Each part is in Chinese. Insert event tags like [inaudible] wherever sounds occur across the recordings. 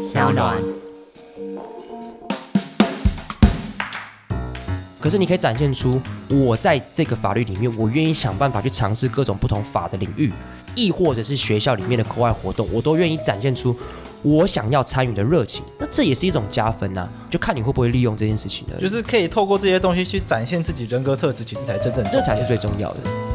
小暖。可是你可以展现出我在这个法律里面，我愿意想办法去尝试各种不同法的领域，亦或者是学校里面的课外活动，我都愿意展现出我想要参与的热情。那这也是一种加分呐，就看你会不会利用这件事情了。就是可以透过这些东西去展现自己人格特质，其实才真正这才是最重要的。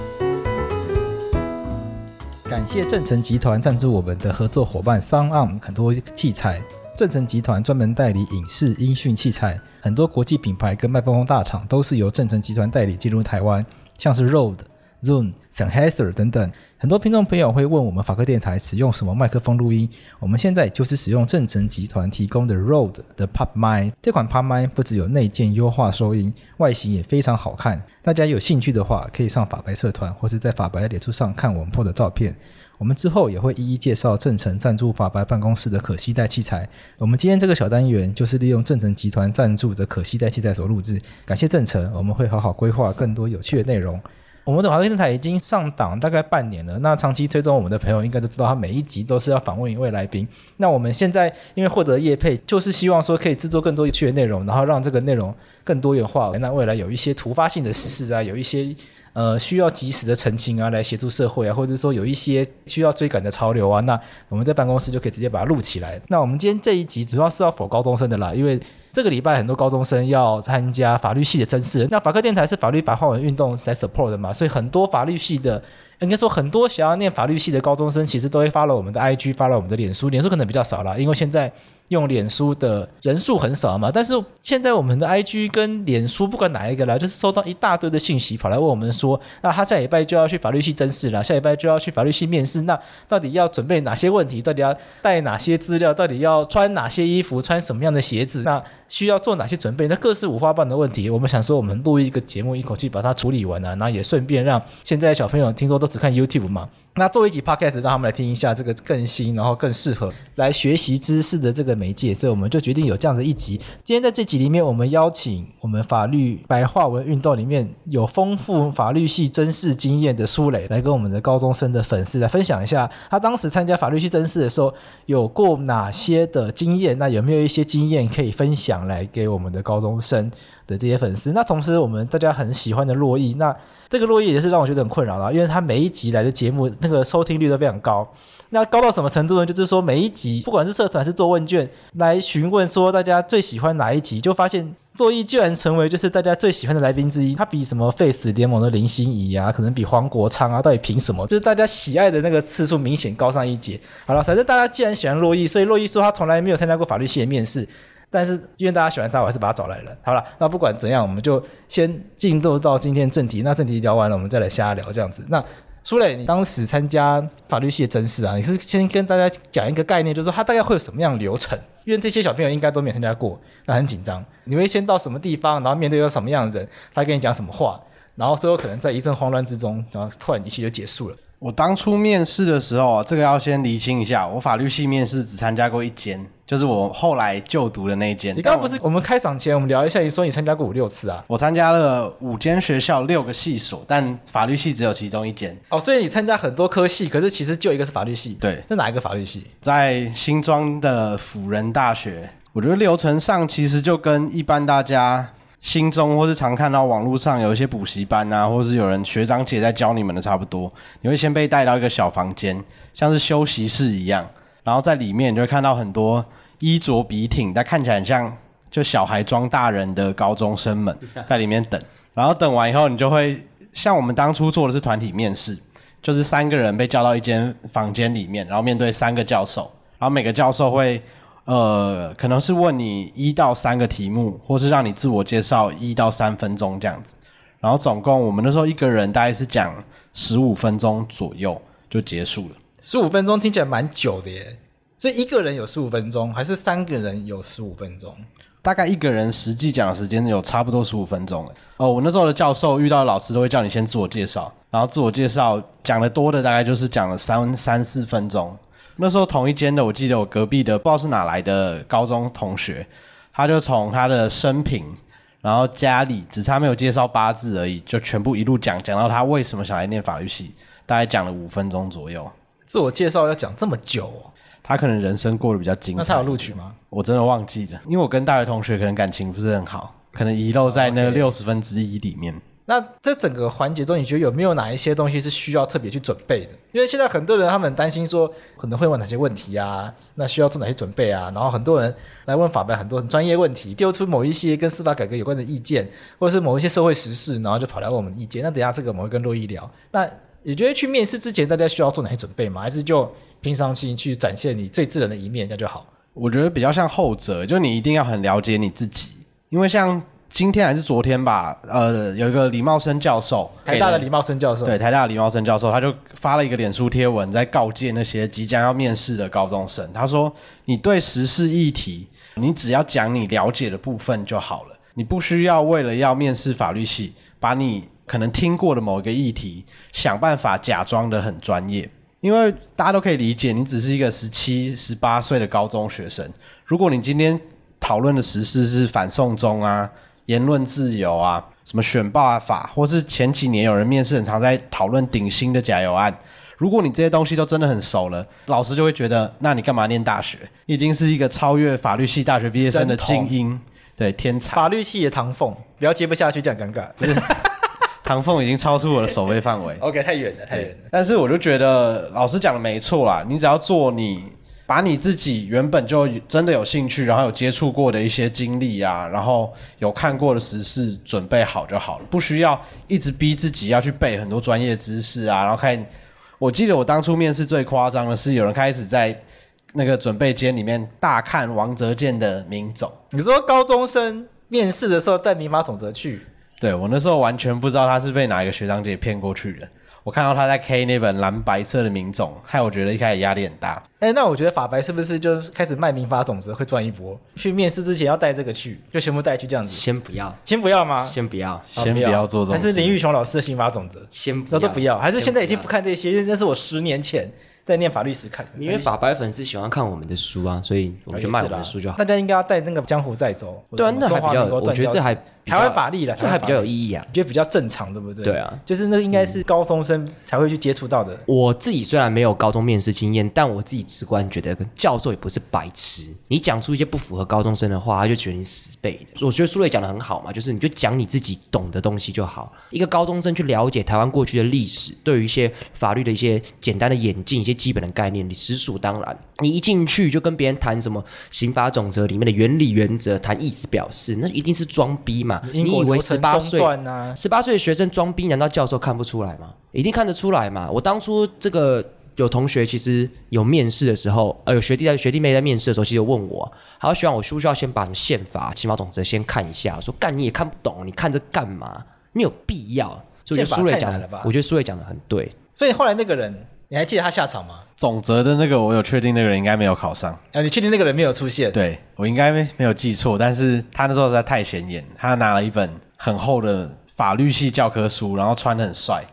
感谢正成集团赞助我们的合作伙伴 SunArm 很多器材。正成集团专门代理影视音讯器材，很多国际品牌跟麦克风大厂都是由正成集团代理进入台湾，像是 Rode、Zoom、Sennheiser 等等。很多听众朋友会问我们法科电台使用什么麦克风录音？我们现在就是使用正成集团提供的 Rode 的 Pop Mic。这款 Pop Mic 不只有内建优化收音，外形也非常好看。大家有兴趣的话，可以上法白社团，或是在法白的脸书上看我们 PO 的照片。我们之后也会一一介绍正成赞助法白办公室的可携带器材。我们今天这个小单元就是利用正成集团赞助的可携带器材所录制，感谢正成，我们会好好规划更多有趣的内容。我们的华为电台已经上档大概半年了，那长期追踪我们的朋友应该都知道，他每一集都是要访问一位来宾。那我们现在因为获得业配，就是希望说可以制作更多有趣的内容，然后让这个内容更多元化。那未来有一些突发性的事啊，有一些。呃，需要及时的澄清啊，来协助社会啊，或者说有一些需要追赶的潮流啊，那我们在办公室就可以直接把它录起来。那我们今天这一集主要是要否高中生的啦，因为这个礼拜很多高中生要参加法律系的甄试。那法科电台是法律白话文运动在 support 的嘛，所以很多法律系的，应该说很多想要念法律系的高中生，其实都会发了我们的 I G，发了我们的脸书，脸书可能比较少啦，因为现在。用脸书的人数很少嘛，但是现在我们的 IG 跟脸书不管哪一个啦，就是收到一大堆的信息跑来问我们说，那他下礼拜就要去法律系甄试了，下礼拜就要去法律系面试，那到底要准备哪些问题？到底要带哪些资料？到底要穿哪些衣服？穿什么样的鞋子？那需要做哪些准备？那各式五花八门的问题，我们想说我们录一个节目，一口气把它处理完了，然后也顺便让现在小朋友听说都只看 YouTube 嘛，那做一集 Podcast 让他们来听一下这个更新，然后更适合来学习知识的这个。媒介，所以我们就决定有这样的一集。今天在这集里面，我们邀请我们法律白话文运动里面有丰富法律系甄试经验的苏磊，来跟我们的高中生的粉丝来分享一下，他当时参加法律系甄试的时候有过哪些的经验？那有没有一些经验可以分享来给我们的高中生的这些粉丝？那同时，我们大家很喜欢的洛伊，那这个洛伊也是让我觉得很困扰了，因为他每一集来的节目那个收听率都非常高。那高到什么程度呢？就是说每一集，不管是社团还是做问卷来询问说大家最喜欢哪一集，就发现洛伊居然成为就是大家最喜欢的来宾之一。他比什么 Face 联盟的林心怡啊，可能比黄国昌啊，到底凭什么？就是大家喜爱的那个次数明显高上一截。好了，反正大家既然喜欢洛伊，所以洛伊说他从来没有参加过法律系的面试，但是因为大家喜欢他，我还是把他找来了。好了，那不管怎样，我们就先进入到今天正题。那正题聊完了，我们再来瞎聊这样子。那。苏磊，你当时参加法律系的甄试啊，你是先跟大家讲一个概念，就是说他大概会有什么样的流程？因为这些小朋友应该都没有参加过，那很紧张。你会先到什么地方，然后面对有什么样的人，他跟你讲什么话，然后最后可能在一阵慌乱之中，然后突然一切就结束了。我当初面试的时候，这个要先厘清一下，我法律系面试只参加过一间。就是我后来就读的那一间。你刚刚不是我们开场前我们聊一下，你说你参加过五六次啊？我参加了五间学校六个系所，但法律系只有其中一间。哦，所以你参加很多科系，可是其实就一个是法律系。对，是哪一个法律系？在新庄的辅仁大学。我觉得流程上其实就跟一般大家心中或是常看到网络上有一些补习班啊，或是有人学长姐在教你们的差不多。你会先被带到一个小房间，像是休息室一样。然后在里面你就会看到很多衣着笔挺，但看起来很像就小孩装大人的高中生们 [laughs] 在里面等。然后等完以后，你就会像我们当初做的是团体面试，就是三个人被叫到一间房间里面，然后面对三个教授，然后每个教授会呃可能是问你一到三个题目，或是让你自我介绍一到三分钟这样子。然后总共我们那时候一个人大概是讲十五分钟左右就结束了。十五分钟听起来蛮久的耶，所以一个人有十五分钟，还是三个人有十五分钟？大概一个人实际讲的时间有差不多十五分钟。哦，我那时候的教授遇到老师都会叫你先自我介绍，然后自我介绍讲的多的大概就是讲了三三四分钟。那时候同一间的，我记得我隔壁的不知道是哪来的高中同学，他就从他的生平，然后家里只差没有介绍八字而已，就全部一路讲讲到他为什么想来念法律系，大概讲了五分钟左右。自我介绍要讲这么久哦？他可能人生过得比较精彩。那他有录取吗？我真的忘记了，因为我跟大学同学可能感情不是很好，可能遗漏在那六十分之一里面。那这整个环节中，你觉得有没有哪一些东西是需要特别去准备的？因为现在很多人他们担心说可能会问哪些问题啊，那需要做哪些准备啊？然后很多人来问法白很多很专业问题，丢出某一些跟司法改革有关的意见，或者是某一些社会时事，然后就跑来问我们意见。那等下这个我们会跟洛伊聊。那你觉得去面试之前，大家需要做哪些准备吗？还是就平常心去展现你最自然的一面，这样就好？我觉得比较像后者，就你一定要很了解你自己，因为像。今天还是昨天吧，呃，有一个李茂生教授，台大的李茂生教授，对，台大的李茂生教授，他就发了一个脸书贴文，在告诫那些即将要面试的高中生。他说：“你对时事议题，你只要讲你了解的部分就好了，你不需要为了要面试法律系，把你可能听过的某一个议题，想办法假装的很专业。因为大家都可以理解，你只是一个十七、十八岁的高中学生。如果你今天讨论的时事是反送中啊。”言论自由啊，什么选罢法，或是前几年有人面试很常在讨论顶新的假油案。如果你这些东西都真的很熟了，老师就会觉得，那你干嘛念大学？你已经是一个超越法律系大学毕业生的精英，对，天才。法律系的唐凤，不要接不下去，这样尴尬。[laughs] 唐凤已经超出我的守备范围。[laughs] OK，太远了，太远了。但是我就觉得老师讲的没错啦，你只要做你。把你自己原本就真的有兴趣，然后有接触过的一些经历啊，然后有看过的时事准备好就好了，不需要一直逼自己要去背很多专业知识啊。然后看，我记得我当初面试最夸张的是，有人开始在那个准备间里面大看王泽健的名总。你说高中生面试的时候带民法总则去？对，我那时候完全不知道他是被哪一个学长姐骗过去的。我看到他在 K 那本蓝白色的名种，害我觉得一开始压力很大。哎、欸，那我觉得法白是不是就开始卖民法种子会赚一波？去面试之前要带这个去，就全部带去这样子。先不要，先不要吗？先不要，先不要做这种。还是林玉雄老师的刑法种子？先不要，都不要。还是现在已经不看这些，因为那是我十年前。在念法律时看，因为法白粉丝喜欢看我们的书啊，所以我们就卖我们的书就好。大家应该要带那个江湖再走，对啊，那还比较，我觉得这还台湾法律了，这还比较有意义啊，觉得比较正常，对不对？对啊，就是那应该是高中生才会去接触到的。我自己虽然没有高中面试经验，但我自己直观觉得，教授也不是白痴。你讲出一些不符合高中生的话，他就觉得你死背的。我觉得苏瑞讲的很好嘛，就是你就讲你自己懂的东西就好。一个高中生去了解台湾过去的历史，对于一些法律的一些简单的演进、一些基本的概念。你实属当然，你一进去就跟别人谈什么刑法总则里面的原理原则，谈意思表示，那一定是装逼嘛？你以为十八岁十八岁的学生装逼，难道教授看不出来吗？一定看得出来嘛！我当初这个有同学其实有面试的时候，呃，有学弟在学弟妹在面试的时候，其实有问我，他希望我需不需要先把什么宪法、起码总则先看一下？我说干你也看不懂，你看这干嘛？没有必要。所以苏瑞讲的，我觉得苏瑞讲的很对。所以后来那个人。你还记得他下场吗？总则的那个，我有确定那个人应该没有考上。啊，你确定那个人没有出现？对，我应该没没有记错，但是他那时候实在太显眼，他拿了一本很厚的法律系教科书，然后穿的很帅.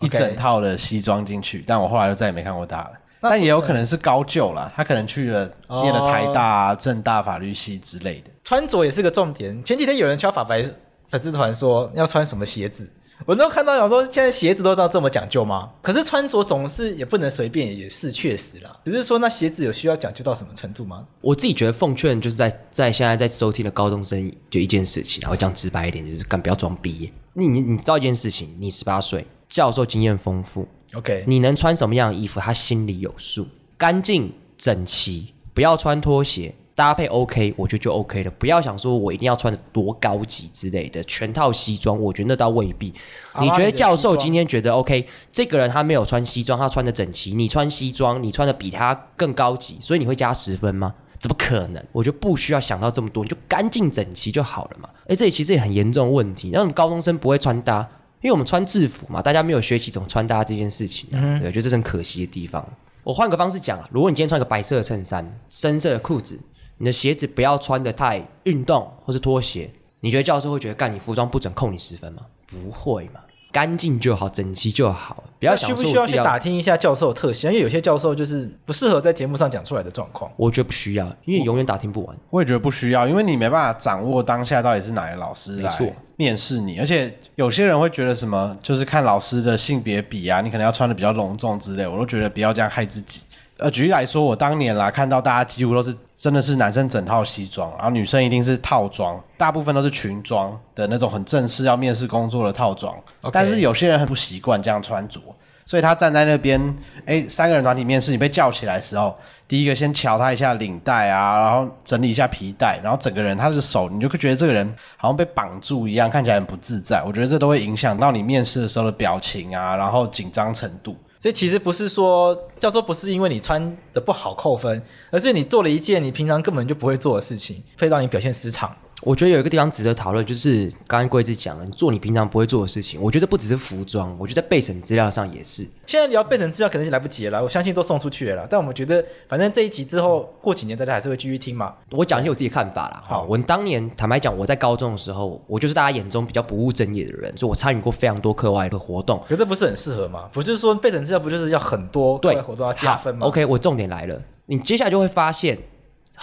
一整套的西装进去。但我后来就再也没看过他了。但也有可能是高就啦，他可能去了念了台大、政大法律系之类的。穿着也是个重点。前几天有人敲法白粉丝团说要穿什么鞋子。我都看到有说，现在鞋子都到这么讲究吗？可是穿着总是也不能随便，也是确实啦。只是说那鞋子有需要讲究到什么程度吗？我自己觉得奉劝就是在在现在在收听的高中生就一件事情，然后讲直白一点，就是干不要装逼。你你你知道一件事情，你十八岁，教授经验丰富，OK，你能穿什么样的衣服，他心里有数，干净整齐，不要穿拖鞋。搭配 OK，我觉得就 OK 了。不要想说我一定要穿的多高级之类的，全套西装，我觉得那倒未必。你觉得教授今天觉得 OK，这个人他没有穿西装，他穿的整齐，你穿西装，你穿的比他更高级，所以你会加十分吗？怎么可能？我觉得不需要想到这么多，你就干净整齐就好了嘛。诶，这里其实也很严重的问题，那种高中生不会穿搭，因为我们穿制服嘛，大家没有学习怎么穿搭这件事情，啊，嗯、对，我觉得这是很可惜的地方。我换个方式讲啊，如果你今天穿个白色的衬衫，深色的裤子。你的鞋子不要穿的太运动，或是拖鞋。你觉得教授会觉得干你服装不准扣你十分吗？不会嘛，干净就好，整齐就好。不要想说需不需要去打听一下教授的特性，因为有些教授就是不适合在节目上讲出来的状况。我觉得不需要，因为永远打听不完我。我也觉得不需要，因为你没办法掌握当下到底是哪个老师来面试你，而且有些人会觉得什么，就是看老师的性别比啊，你可能要穿的比较隆重之类，我都觉得不要这样害自己。呃，举例来说，我当年啦看到大家几乎都是真的是男生整套西装，然后女生一定是套装，大部分都是裙装的那种很正式要面试工作的套装。但是有些人很不习惯这样穿着。所以他站在那边，哎，三个人团体面试，你被叫起来的时候，第一个先瞧他一下领带啊，然后整理一下皮带，然后整个人他的手，你就会觉得这个人好像被绑住一样，看起来很不自在。我觉得这都会影响到你面试的时候的表情啊，然后紧张程度。所以其实不是说叫做不是因为你穿的不好扣分，而是你做了一件你平常根本就不会做的事情，会让你表现失常。我觉得有一个地方值得讨论，就是刚刚贵志讲的，你做你平常不会做的事情。我觉得不只是服装，我觉得在备审资料上也是。现在聊备审资料可能是来不及了，我相信都送出去了。但我们觉得，反正这一集之后过几年大家还是会继续听嘛。我讲一些我自己的看法啦。好，我当年坦白讲，我在高中的时候，我就是大家眼中比较不务正业的人，所以我参与过非常多课外的活动。可这不是很适合吗？不就是说备审资料不就是要很多课外活动要加分吗？OK，我重点来了，你接下来就会发现。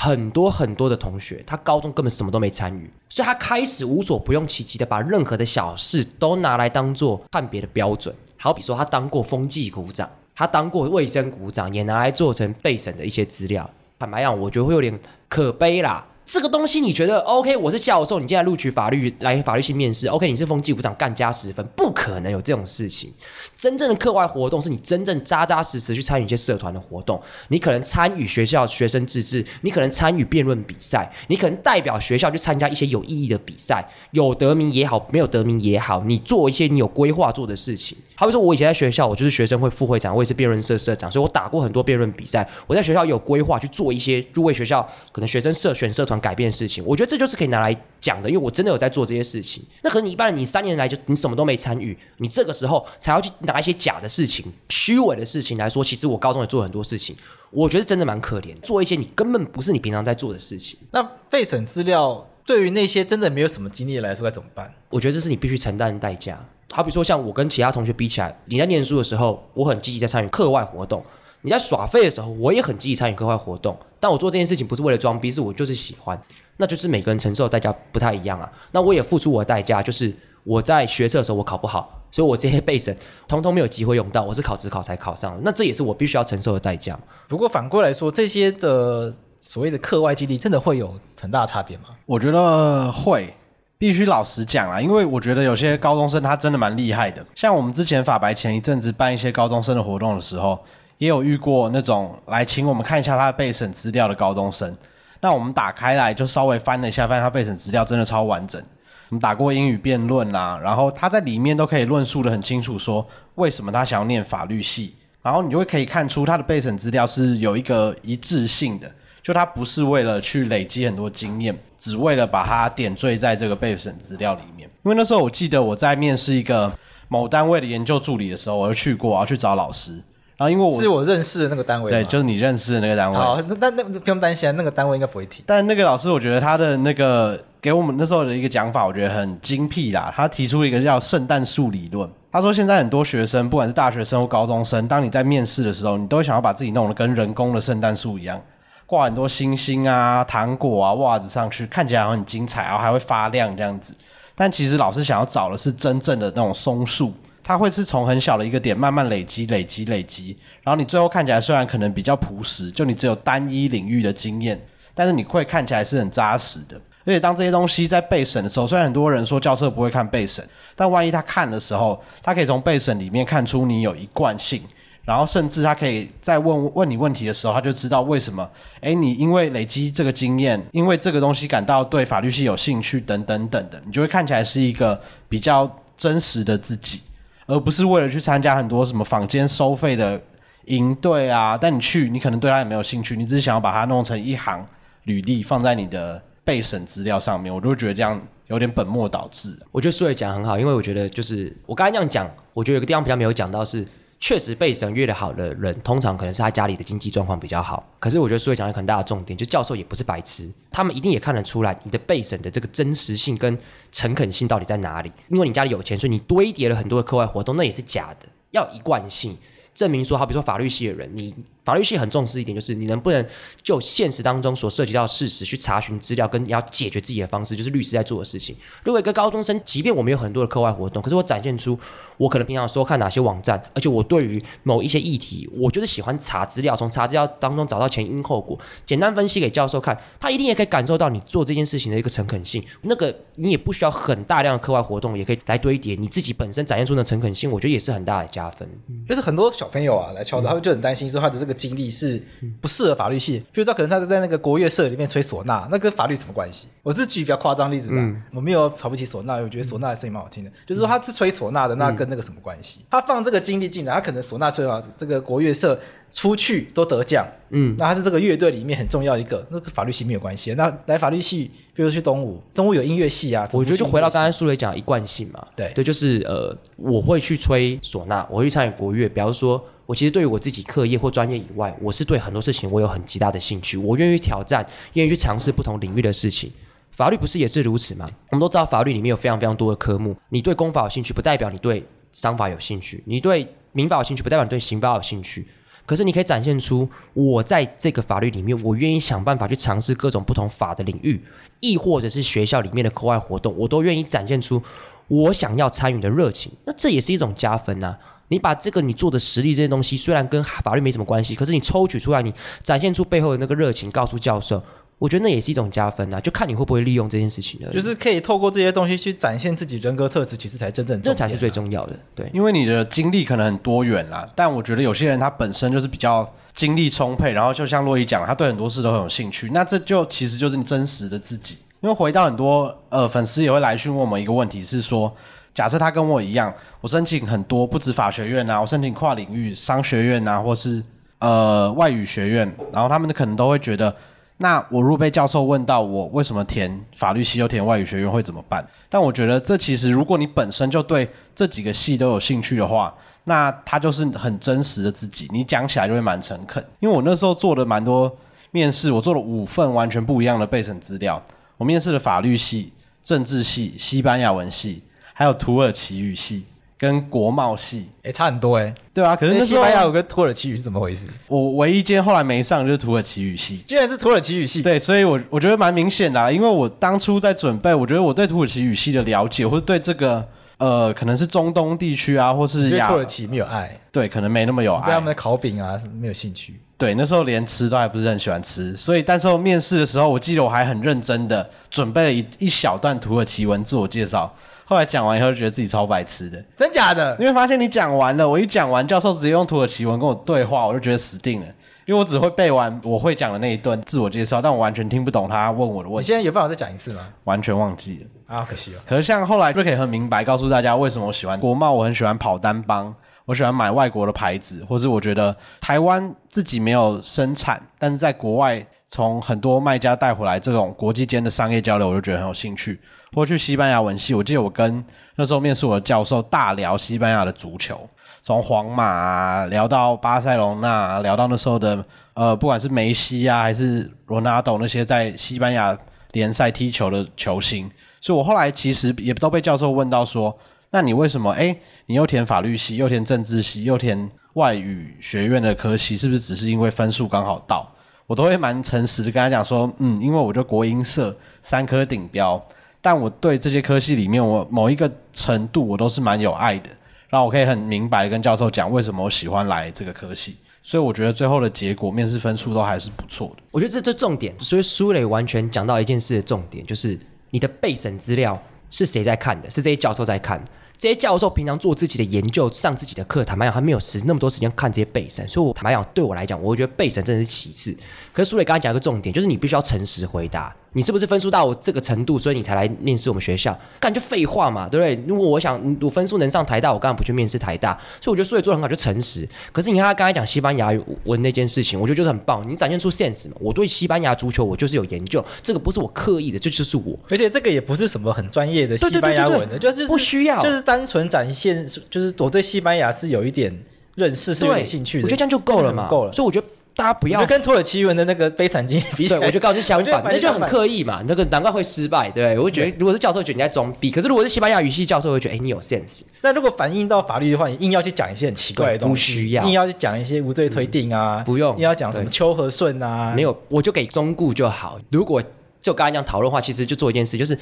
很多很多的同学，他高中根本什么都没参与，所以他开始无所不用其极的把任何的小事都拿来当做判别的标准。好比说，他当过风纪股长，他当过卫生股长，也拿来做成备审的一些资料。坦白讲，我觉得会有点可悲啦。这个东西你觉得 OK？我是教授，你现在录取法律来法律系面试，OK？你是风纪股长，干加十分，不可能有这种事情。真正的课外活动是你真正扎扎实实去参与一些社团的活动，你可能参与学校学生自治，你可能参与辩论比赛，你可能代表学校去参加一些有意义的比赛，有得名也好，没有得名也好，你做一些你有规划做的事情。好比说，我以前在学校，我就是学生会副会长，我也是辩论社社长，所以我打过很多辩论比赛。我在学校有规划去做一些入为学校可能学生社选社团改变的事情。我觉得这就是可以拿来讲的，因为我真的有在做这些事情。那可能你一般人，你三年来就你什么都没参与，你这个时候才要去拿一些假的事情、虚伪的事情来说。其实我高中也做很多事情，我觉得真的蛮可怜，做一些你根本不是你平常在做的事情。那备审资料对于那些真的没有什么经历来说该怎么办？我觉得这是你必须承担的代价。好比说，像我跟其他同学比起来，你在念书的时候，我很积极在参与课外活动。你在耍废的时候，我也很积极参与课外活动，但我做这件事情不是为了装逼，是我就是喜欢。那就是每个人承受的代价不太一样啊。那我也付出我的代价，就是我在学测的时候我考不好，所以我这些备审通通没有机会用到，我是考职考才考上。那这也是我必须要承受的代价。不过反过来说，这些的所谓的课外经历，真的会有很大的差别吗？我觉得会，必须老实讲啊，因为我觉得有些高中生他真的蛮厉害的。像我们之前法白前一阵子办一些高中生的活动的时候。也有遇过那种来请我们看一下他的备审资料的高中生，那我们打开来就稍微翻了一下，发现他备审资料真的超完整。我们打过英语辩论啦，然后他在里面都可以论述得很清楚，说为什么他想要念法律系，然后你就会可以看出他的备审资料是有一个一致性的，就他不是为了去累积很多经验，只为了把它点缀在这个备审资料里面。因为那时候我记得我在面试一个某单位的研究助理的时候，我就去过，我要去找老师。然后因为我是我认识的那个单位，对，就是你认识的那个单位。好，那那不用担心啊，那个单位应该不会提。但那个老师，我觉得他的那个给我们那时候的一个讲法，我觉得很精辟啦。他提出一个叫圣诞树理论。他说，现在很多学生，不管是大学生或高中生，当你在面试的时候，你都想要把自己弄得跟人工的圣诞树一样，挂很多星星啊、糖果啊、袜子上去，看起来很精彩，然后还会发亮这样子。但其实老师想要找的是真正的那种松树。它会是从很小的一个点慢慢累积、累积、累积，然后你最后看起来虽然可能比较朴实，就你只有单一领域的经验，但是你会看起来是很扎实的。而且当这些东西在备审的时候，虽然很多人说教授不会看备审，但万一他看的时候，他可以从备审里面看出你有一贯性，然后甚至他可以在问问你问题的时候，他就知道为什么，诶，你因为累积这个经验，因为这个东西感到对法律系有兴趣等等等的，你就会看起来是一个比较真实的自己。而不是为了去参加很多什么坊间收费的营队啊，但你去，你可能对他也没有兴趣，你只是想要把它弄成一行履历放在你的备审资料上面，我就会觉得这样有点本末倒置。我觉得书也讲很好，因为我觉得就是我刚才这样讲，我觉得有个地方比较没有讲到是。确实，被审越的好的人，通常可能是他家里的经济状况比较好。可是，我觉得书也讲了很大的重点，就教授也不是白痴，他们一定也看得出来你的被审的这个真实性跟诚恳性到底在哪里。因为你家里有钱，所以你堆叠了很多的课外活动，那也是假的。要一贯性证明说，好比说法律系的人，你法律系很重视一点，就是你能不能就现实当中所涉及到的事实去查询资料，跟你要解决自己的方式，就是律师在做的事情。如果一个高中生，即便我们有很多的课外活动，可是我展现出我可能平常说看哪些网站，而且我对于某一些议题，我就是喜欢查资料，从查资料当中找到前因后果，简单分析给教授看，他一定也可以感受到你做这件事情的一个诚恳性。那个你也不需要很大量的课外活动，也可以来堆叠你自己本身展现出的诚恳性，我觉得也是很大的加分。就是很多小朋友啊来敲的，他们就很担心说他的这个经历是不适合法律系。比如说可能他是在那个国乐社里面吹唢呐，那跟法律什么关系？我是举比较夸张例子的，嗯、我没有瞧不起唢呐，我觉得唢呐的声音蛮好听的。就是说他是吹唢呐的，那跟那个什么关系？他放这个经历进来，他可能唢呐吹完这个国乐社出去都得奖，嗯，那他是这个乐队里面很重要一个，那个法律系没有关系。那来法律系，比如说去东吴，东吴有音乐系啊，我觉得就回到刚才书里讲一贯性嘛，对对，就是呃，我会去吹唢呐，我会去参与国乐，比方说。我其实对于我自己课业或专业以外，我是对很多事情我有很极大的兴趣，我愿意挑战，愿意去尝试不同领域的事情。法律不是也是如此吗？我们都知道法律里面有非常非常多的科目，你对公法有兴趣，不代表你对商法有兴趣；你对民法有兴趣，不代表你对刑法有兴趣。可是你可以展现出我在这个法律里面，我愿意想办法去尝试各种不同法的领域，亦或者是学校里面的课外活动，我都愿意展现出我想要参与的热情。那这也是一种加分呐、你把这个你做的实力这些东西，虽然跟法律没什么关系，可是你抽取出来，你展现出背后的那个热情，告诉教授，我觉得那也是一种加分啊，就看你会不会利用这件事情了。就是可以透过这些东西去展现自己人格特质，其实才真正、啊、这才是最重要的。对，因为你的经历可能很多元啦，但我觉得有些人他本身就是比较精力充沛，然后就像洛伊讲，他对很多事都很有兴趣，那这就其实就是你真实的自己。因为回到很多呃粉丝也会来询问我们一个问题是说。假设他跟我一样，我申请很多，不止法学院啊，我申请跨领域商学院啊，或是呃外语学院，然后他们可能都会觉得，那我如果被教授问到我为什么填法律系又填外语学院会怎么办？但我觉得这其实如果你本身就对这几个系都有兴趣的话，那他就是很真实的自己，你讲起来就会蛮诚恳。因为我那时候做了蛮多面试，我做了五份完全不一样的备审资料，我面试了法律系、政治系、西班牙文系。还有土耳其语系跟国贸系，哎、欸，差很多哎、欸。对啊，可是那西班牙有个土耳其语是怎么回事？我唯一间后来没上就是土耳其语系，居然是土耳其语系。对，所以我我觉得蛮明显的、啊，因为我当初在准备，我觉得我对土耳其语系的了解，或者对这个呃，可能是中东地区啊，或是亚土耳其没有爱，对，可能没那么有爱，对他们的烤饼啊没有兴趣。对，那时候连吃都还不是很喜欢吃，所以，但是我面试的时候，我记得我还很认真的准备了一一小段土耳其文自我介绍。后来讲完以后，就觉得自己超白痴的，真假的？因为发现你讲完了，我一讲完，教授直接用土耳其文跟我对话，我就觉得死定了，因为我只会背完我会讲的那一段自我介绍，但我完全听不懂他问我的问题。你现在有办法再讲一次吗？完全忘记了啊，可惜了。可是像后来就可以很明白告诉大家为什么我喜欢国贸，我很喜欢跑单帮，我喜欢买外国的牌子，或是我觉得台湾自己没有生产，但是在国外从很多卖家带回来这种国际间的商业交流，我就觉得很有兴趣。或去西班牙文系，我记得我跟那时候面试我的教授大聊西班牙的足球，从皇马聊到巴塞隆纳，聊到那时候的呃，不管是梅西啊还是罗纳多那些在西班牙联赛踢球的球星，所以我后来其实也都被教授问到说，那你为什么诶，你又填法律系，又填政治系，又填外语学院的科系，是不是只是因为分数刚好到？我都会蛮诚实的跟他讲说，嗯，因为我就国音社三科顶标。但我对这些科系里面，我某一个程度我都是蛮有爱的，然后我可以很明白跟教授讲为什么我喜欢来这个科系，所以我觉得最后的结果面试分数都还是不错的。我觉得这这重点，所以苏磊完全讲到一件事的重点，就是你的备审资料是谁在看的？是这些教授在看。这些教授平常做自己的研究，上自己的课，坦白讲，他没有时那么多时间看这些背神，所以我坦白讲，对我来讲，我觉得背神真的是其次。可是苏磊刚才讲一个重点，就是你必须要诚实回答。你是不是分数到我这个程度，所以你才来面试我们学校？干就废话嘛，对不对？如果我想我分数能上台大，我干嘛不去面试台大？所以我觉得数学做得很好，就诚实。可是你看他刚才讲西班牙文那件事情，我觉得就是很棒，你展现出 sense 嘛。我对西班牙足球我就是有研究，这个不是我刻意的，这就是我。而且这个也不是什么很专业的西班牙文的，就是不需要，就是单纯展现，就是我对西班牙是有一点认识，是有点兴趣的。我觉得这样就够了嘛，够了。所以我觉得。大家不要跟土耳其文的那个悲惨经历比起来，对，我就告诉相反，那就很刻意嘛，那个难怪会失败。对，我会觉得如果是教授，觉得你在装逼；可是如果是西班牙语系教授，会觉得哎、欸，你有 sense。那如果反映到法律的话，你硬要去讲一些很奇怪的东西，不需要；硬要去讲一些无罪推定啊，不用；硬要讲什么秋和顺啊，没有，我就给中顾就好。如果就刚才这样讨论的话，其实就做一件事，就是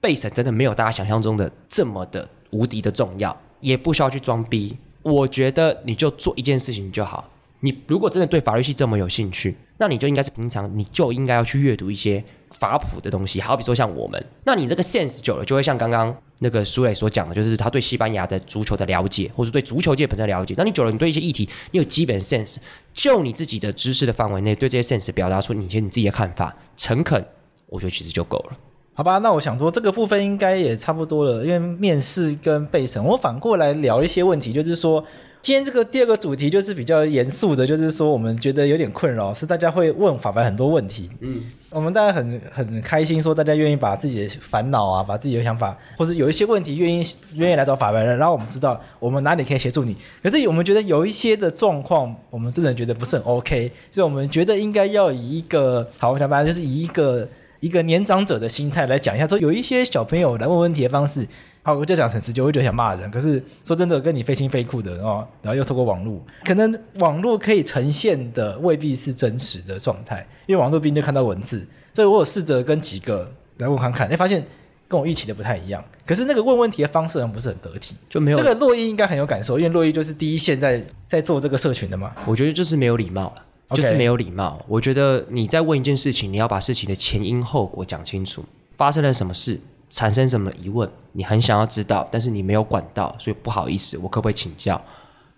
备审真的没有大家想象中的这么的无敌的重要，也不需要去装逼。我觉得你就做一件事情就好。你如果真的对法律系这么有兴趣，那你就应该是平常你就应该要去阅读一些法普的东西，好比说像我们，那你这个 sense 久了，就会像刚刚那个苏磊所讲的，就是他对西班牙的足球的了解，或是对足球界本身的了解。那你久了，你对一些议题，你有基本 sense，就你自己的知识的范围内，对这些 sense 表达出你一些你自己的看法，诚恳，我觉得其实就够了。好吧，那我想说这个部分应该也差不多了，因为面试跟备审，我反过来聊一些问题，就是说。今天这个第二个主题就是比较严肃的，就是说我们觉得有点困扰，是大家会问法白很多问题。嗯，我们大家很很开心，说大家愿意把自己的烦恼啊，把自己的想法，或者有一些问题愿意愿意来找法白，然后我们知道我们哪里可以协助你。可是我们觉得有一些的状况，我们真的觉得不是很 OK，所以我们觉得应该要以一个好，我想法就是以一个一个年长者的心态来讲一下，说有一些小朋友来问问题的方式。好，我就讲很直接，我就想骂人。可是说真的，跟你非亲非故的哦，然后又透过网络，可能网络可以呈现的未必是真实的状态，因为网络毕竟就看到文字。所以我有试着跟几个来问看看，哎，发现跟我预期的不太一样。可是那个问问题的方式好像不是很得体，就没有这个洛伊应该很有感受，因为洛伊就是第一线在在做这个社群的嘛。我觉得就是没有礼貌了.就是没有礼貌。我觉得你在问一件事情，你要把事情的前因后果讲清楚，发生了什么事。产生什么疑问？你很想要知道，但是你没有管到，所以不好意思，我可不可以请教？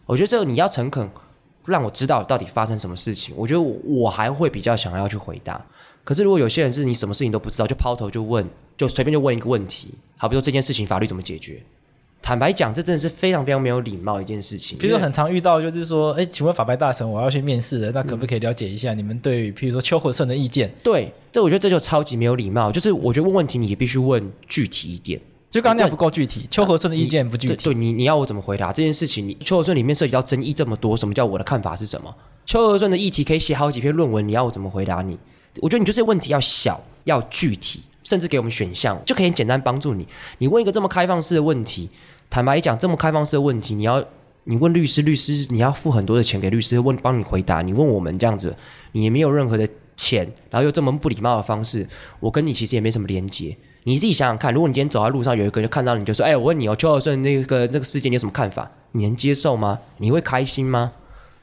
我觉得这个你要诚恳，让我知道到底发生什么事情。我觉得我我还会比较想要去回答。可是如果有些人是你什么事情都不知道，就抛头就问，就随便就问一个问题，好比说这件事情法律怎么解决？坦白讲，这真的是非常非常没有礼貌一件事情。比如说，很常遇到就是说，哎，请问法白大神，我要去面试了，那可不可以了解一下你们对于，譬如说邱和顺的意见？对，这我觉得这就超级没有礼貌。就是我觉得问问题，你也必须问具体一点。就刚刚那样不够具体，邱和顺的意见不具体。对，对你你要我怎么回答这件事情？你邱和顺里面涉及到争议这么多，什么叫我的看法是什么？邱和顺的议题可以写好几篇论文，你要我怎么回答你？我觉得你就是问题要小，要具体，甚至给我们选项，就可以简单帮助你。你问一个这么开放式的问题。坦白讲，这么开放式的问题，你要你问律师，律师你要付很多的钱给律师问帮你回答。你问我们这样子，你也没有任何的钱，然后又这么不礼貌的方式，我跟你其实也没什么连接。你自己想想看，如果你今天走在路上，有一个人就看到你就说：“哎，我问你哦，邱和顺那个那个事件你有什么看法？你能接受吗？你会开心吗？”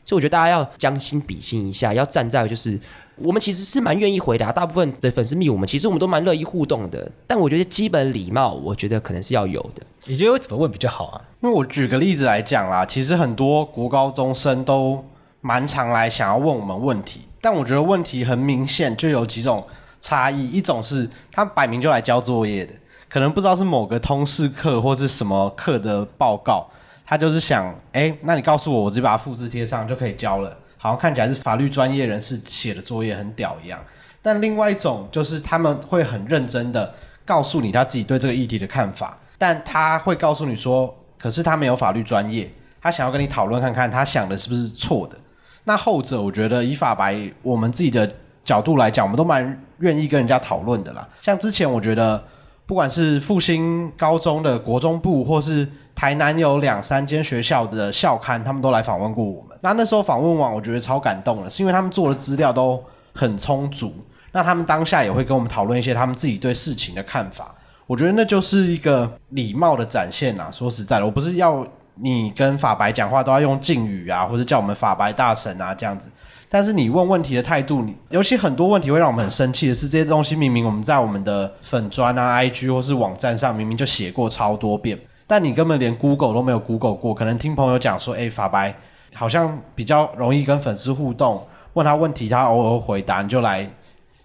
所以我觉得大家要将心比心一下，要站在就是。我们其实是蛮愿意回答，大部分的粉丝密我们，其实我们都蛮乐意互动的。但我觉得基本礼貌，我觉得可能是要有的。你觉得会怎么问比较好啊？因为我举个例子来讲啦，其实很多国高中生都蛮常来想要问我们问题，但我觉得问题很明显就有几种差异。一种是他摆明就来交作业的，可能不知道是某个通识课或是什么课的报告，他就是想，哎，那你告诉我，我直接把它复制贴上就可以交了。好像看起来是法律专业人士写的作业很屌一样，但另外一种就是他们会很认真的告诉你他自己对这个议题的看法，但他会告诉你说，可是他没有法律专业，他想要跟你讨论看看他想的是不是错的。那后者我觉得以法白我们自己的角度来讲，我们都蛮愿意跟人家讨论的啦。像之前我觉得不管是复兴高中的国中部，或是台南有两三间学校的校刊，他们都来访问过我们。那那时候访问完，我觉得超感动的，是因为他们做的资料都很充足。那他们当下也会跟我们讨论一些他们自己对事情的看法。我觉得那就是一个礼貌的展现啊。说实在的，我不是要你跟法白讲话都要用敬语啊，或者叫我们法白大神啊这样子。但是你问问题的态度，你尤其很多问题会让我们很生气的是，这些东西明明我们在我们的粉砖啊、IG 或是网站上明明就写过超多遍。但你根本连 Google 都没有 Google 过，可能听朋友讲说，哎、法白好像比较容易跟粉丝互动，问他问题，他偶尔回答，你就来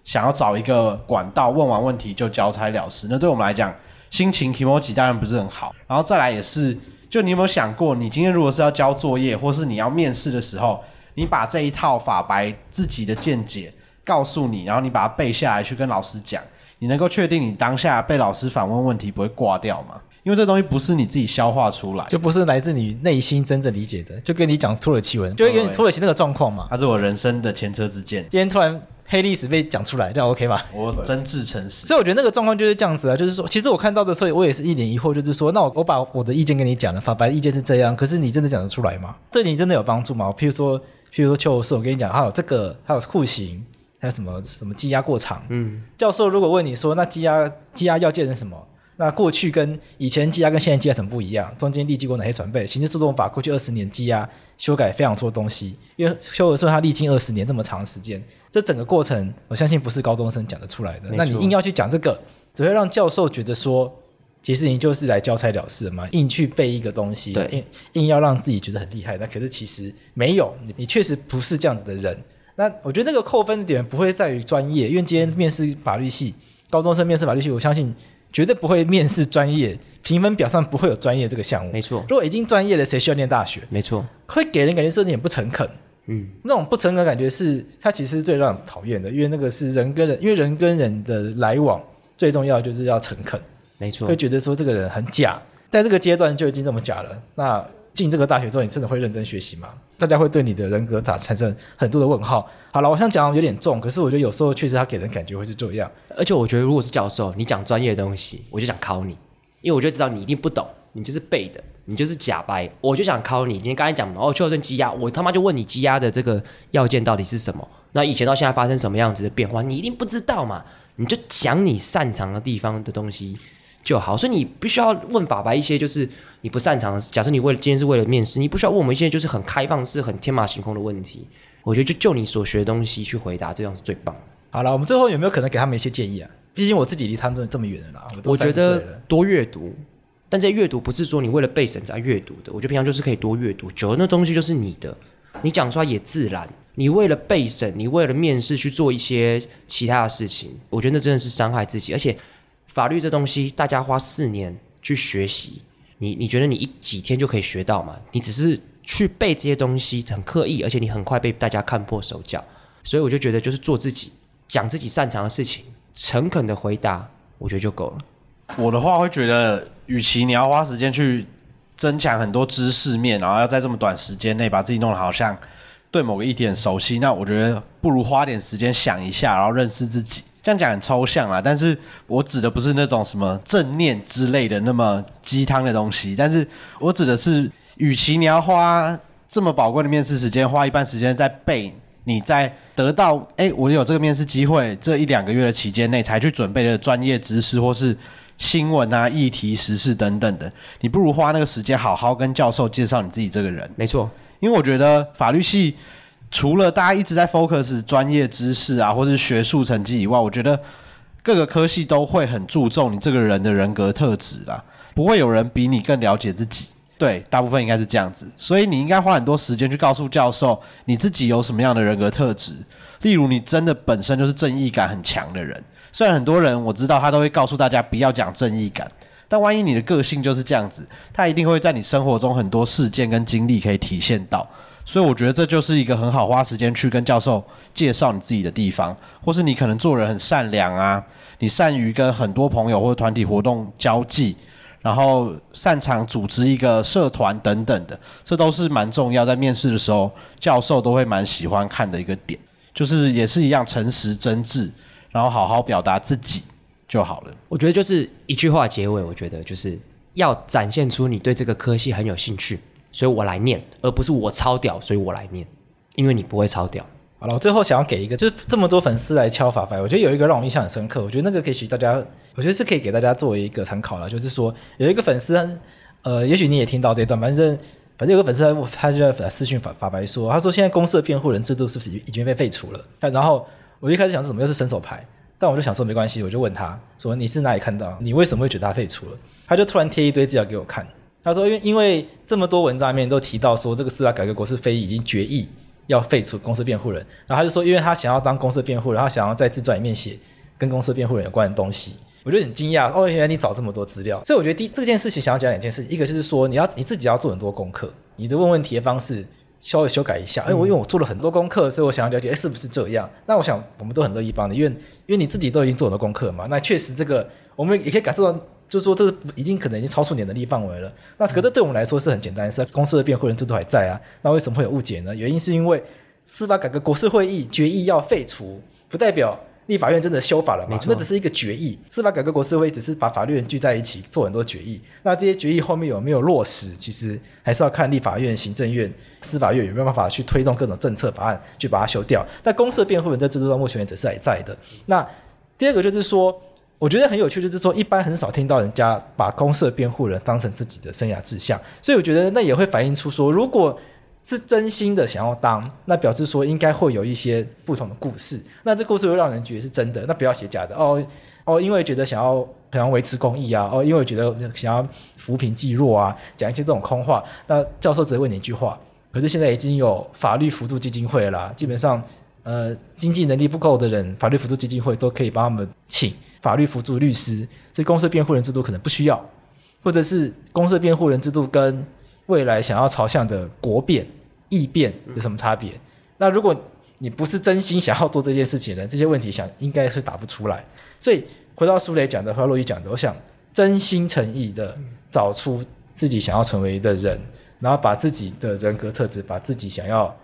想要找一个管道，问完问题就交差了事。那对我们来讲，心情 kimochi 当然不是很好。然后再来也是，就你有没有想过，你今天如果是要交作业，或是你要面试的时候，你把这一套法白自己的见解告诉你，然后你把它背下来去跟老师讲，你能够确定你当下被老师反问问题不会挂掉吗？因为这东西不是你自己消化出来，就不是来自你内心真正理解的。就跟你讲土耳其文，就跟你土耳其那个状况嘛。它是我人生的前车之鉴。今天突然黑历史被讲出来，这样 OK 吗？我真挚诚实。所以我觉得那个状况就是这样子啊，就是说，其实我看到的时候，我也是一脸疑惑，就是说，那我我把我的意见跟你讲了，法白的意见是这样，可是你真的讲得出来吗？对你真的有帮助吗？譬如说，譬如说邱博士，我跟你讲，还有这个，还有酷刑。还有什么什么羁押过长？嗯，教授如果问你说，那羁押羁押要建成什么？那过去跟以前羁押跟现在羁押什么不一样？中间历经过哪些准备？刑事诉讼法过去二十年羁押修改非常多东西，因为修的时候他历经二十年这么长时间，这整个过程我相信不是高中生讲得出来的。那你硬要去讲这个，只会让教授觉得说，其实你就是来交差了事嘛，硬去背一个东西，硬硬要让自己觉得很厉害。那可是其实没有，你你确实不是这样子的人。那我觉得那个扣分点不会在于专业，因为今天面试法律系高中生面试法律系，我相信绝对不会面试专业，评分表上不会有专业这个项目。没错，如果已经专业了，谁需要念大学？没错，会给人感觉是有点不诚恳。嗯，那种不诚恳的感觉是，他其实是最让人讨厌的，因为那个是人跟人，因为人跟人的来往最重要就是要诚恳。没错，会觉得说这个人很假，在这个阶段就已经这么假了。那进这个大学之后，你真的会认真学习吗？大家会对你的人格打产生很多的问号。好了，我想讲有点重，可是我觉得有时候确实他给人感觉会是这样。而且我觉得，如果是教授，你讲专业的东西，我就想考你，因为我就知道你一定不懂，你就是背的，你就是假掰，我就想考你。今天刚才讲哦，邱生羁押，我他妈就问你积压的这个要件到底是什么？那以前到现在发生什么样子的变化，你一定不知道嘛？你就讲你擅长的地方的东西。就好，所以你必须要问法白一些，就是你不擅长。假设你为了今天是为了面试，你不需要问我们一些就是很开放式、很天马行空的问题。我觉得就就你所学的东西去回答，这样是最棒。好了，我们最后有没有可能给他们一些建议啊？毕竟我自己离他们这么远了啦。我，我觉得多阅读，但这阅读不是说你为了备审才阅读的。我觉得平常就是可以多阅读，久了那东西就是你的，你讲出来也自然。你为了备审，你为了面试去做一些其他的事情，我觉得那真的是伤害自己，而且。法律这东西，大家花四年去学习，你你觉得你一几天就可以学到吗？你只是去背这些东西，很刻意，而且你很快被大家看破手脚。所以我就觉得，就是做自己，讲自己擅长的事情，诚恳的回答，我觉得就够了。我的话会觉得，与其你要花时间去增强很多知识面，然后要在这么短时间内把自己弄得好像对某个议题很熟悉，那我觉得不如花点时间想一下，然后认识自己。这样讲很抽象啊，但是我指的不是那种什么正念之类的那么鸡汤的东西，但是我指的是，与其你要花这么宝贵的面试时间，花一半时间在背，你在得到哎，我有这个面试机会这一两个月的期间内才去准备的专业知识或是新闻啊、议题、时事等等的，你不如花那个时间好好跟教授介绍你自己这个人。没错，因为我觉得法律系。除了大家一直在 focus 专业知识啊，或是学术成绩以外，我觉得各个科系都会很注重你这个人的人格特质啦。不会有人比你更了解自己，对，大部分应该是这样子。所以你应该花很多时间去告诉教授你自己有什么样的人格特质。例如，你真的本身就是正义感很强的人。虽然很多人我知道他都会告诉大家不要讲正义感，但万一你的个性就是这样子，他一定会在你生活中很多事件跟经历可以体现到。所以我觉得这就是一个很好花时间去跟教授介绍你自己的地方，或是你可能做人很善良啊，你善于跟很多朋友或者团体活动交际，然后擅长组织一个社团等等的，这都是蛮重要，在面试的时候教授都会蛮喜欢看的一个点，就是也是一样诚实真挚，然后好好表达自己就好了。我觉得就是一句话结尾，我觉得就是要展现出你对这个科系很有兴趣。所以我来念，而不是我超屌，所以我来念，因为你不会超屌。好了，我最后想要给一个，就是这么多粉丝来敲法白，我觉得有一个让我印象很深刻，我觉得那个可以给大家，我觉得是可以给大家作为一个参考了，就是说有一个粉丝，呃，也许你也听到这段，反正反正有个粉丝他就在私讯法法白说，他说现在公司的辩护人制度是不是已经被废除了？然后我一开始想是什么又是伸手牌，但我就想说没关系，我就问他说你是哪里看到？你为什么会觉得他废除了？他就突然贴一堆资料给我看。他说：“因为因为这么多文章里面都提到说，这个司法改革国是非已经决议要废除公司辩护人。然后他就说，因为他想要当公司辩护人，他想要在自传里面写跟公司辩护人有关的东西。我就很惊讶哦，原来你找这么多资料。所以我觉得第这件事情想要讲两件事，一个就是说你要你自己要做很多功课，你的问问题的方式稍微修改一下。哎，我因为我做了很多功课，所以我想要了解，哎，是不是这样？那我想我们都很乐意帮你，因为因为你自己都已经做很多功课嘛。那确实这个我们也可以感受到。”就是说这个已经可能已经超出你的能力范围了。那可是对我们来说是很简单，是公司的辩护人制度还在啊。那为什么会有误解呢？原因是因为司法改革国事会议决议要废除，不代表。立法院真的修法了吗？没错，那只是一个决议。司法改革国是会只是把法律人聚在一起做很多决议。那这些决议后面有没有落实，其实还是要看立法院、行政院、司法院有没有办法去推动各种政策法案去把它修掉。那公设辩护人在制度上目前为止是还在的。那第二个就是说，我觉得很有趣，就是说一般很少听到人家把公社辩护人当成自己的生涯志向，所以我觉得那也会反映出说，如果是真心的想要当，那表示说应该会有一些不同的故事。那这故事会让人觉得是真的，那不要写假的哦哦，因为觉得想要想要维持公益啊，哦，因为觉得想要扶贫济弱啊，讲一些这种空话。那教授只会问你一句话，可是现在已经有法律辅助基金会了啦，基本上呃经济能力不够的人，法律辅助基金会都可以帮他们请法律扶助律师。所以公设辩护人制度可能不需要，或者是公设辩护人制度跟未来想要朝向的国辩、异辩有什么差别？那如果你不是真心想要做这件事情的，这些问题想应该是答不出来。所以回到苏雷讲的，回到洛伊讲的，我想真心诚意的找出自己想要成为的人，然后把自己的人格特质，把自己想要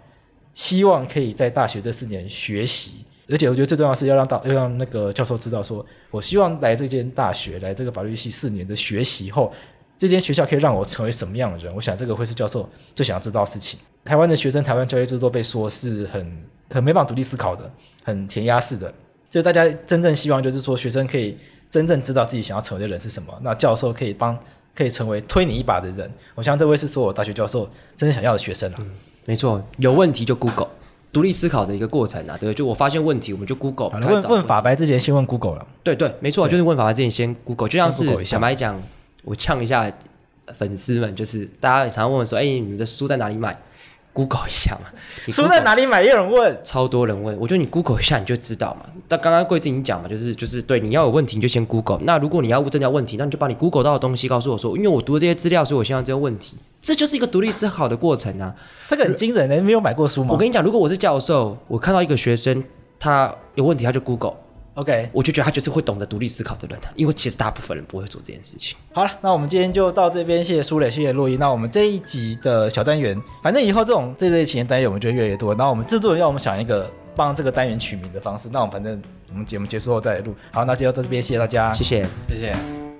希望可以在大学这四年学习，而且我觉得最重要是要让大要让那个教授知道说，我希望来这间大学，来这个法律系四年的学习后。这间学校可以让我成为什么样的人？我想这个会是教授最想要知道的事情。台湾的学生，台湾教育制度被说是很很没办法独立思考的，很填鸭式的。所以大家真正希望就是说，学生可以真正知道自己想要成为的人是什么。那教授可以帮，可以成为推你一把的人。我想这位是所有大学教授真正想要的学生啊。没错，有问题就 Google，独立思考的一个过程啊。对，就我发现问题，我们就 Google。问问法白之前先问 Google 了。对对，没错，就是问法白之前先 Google，就像是坦白讲。我呛一下粉丝们，就是大家也常常问我说：“哎、欸，你们的书在哪里买？”Google 一下嘛。书在哪里买？也有人问，超多人问。我觉得你 Google 一下你就知道嘛。但刚刚贵子已经讲嘛，就是就是对，你要有问题你就先 Google。那如果你要增加问题，那你就把你 Google 到的东西告诉我说，因为我读了这些资料，所以我现在这个问题，这就是一个独立思考的过程啊。这个很惊人，你没有买过书吗？我跟你讲，如果我是教授，我看到一个学生他有问题，他就 Google。OK，我就觉得他就是会懂得独立思考的人，因为其实大部分人不会做这件事情。好了，那我们今天就到这边，谢谢苏磊，谢谢洛伊。那我们这一集的小单元，反正以后这种这类型的单元我们就会越来越多。那我们制作人要我们想一个帮这个单元取名的方式，那我们反正我们节目结束后再录。好，那就到这边，谢谢大家，谢谢，谢谢。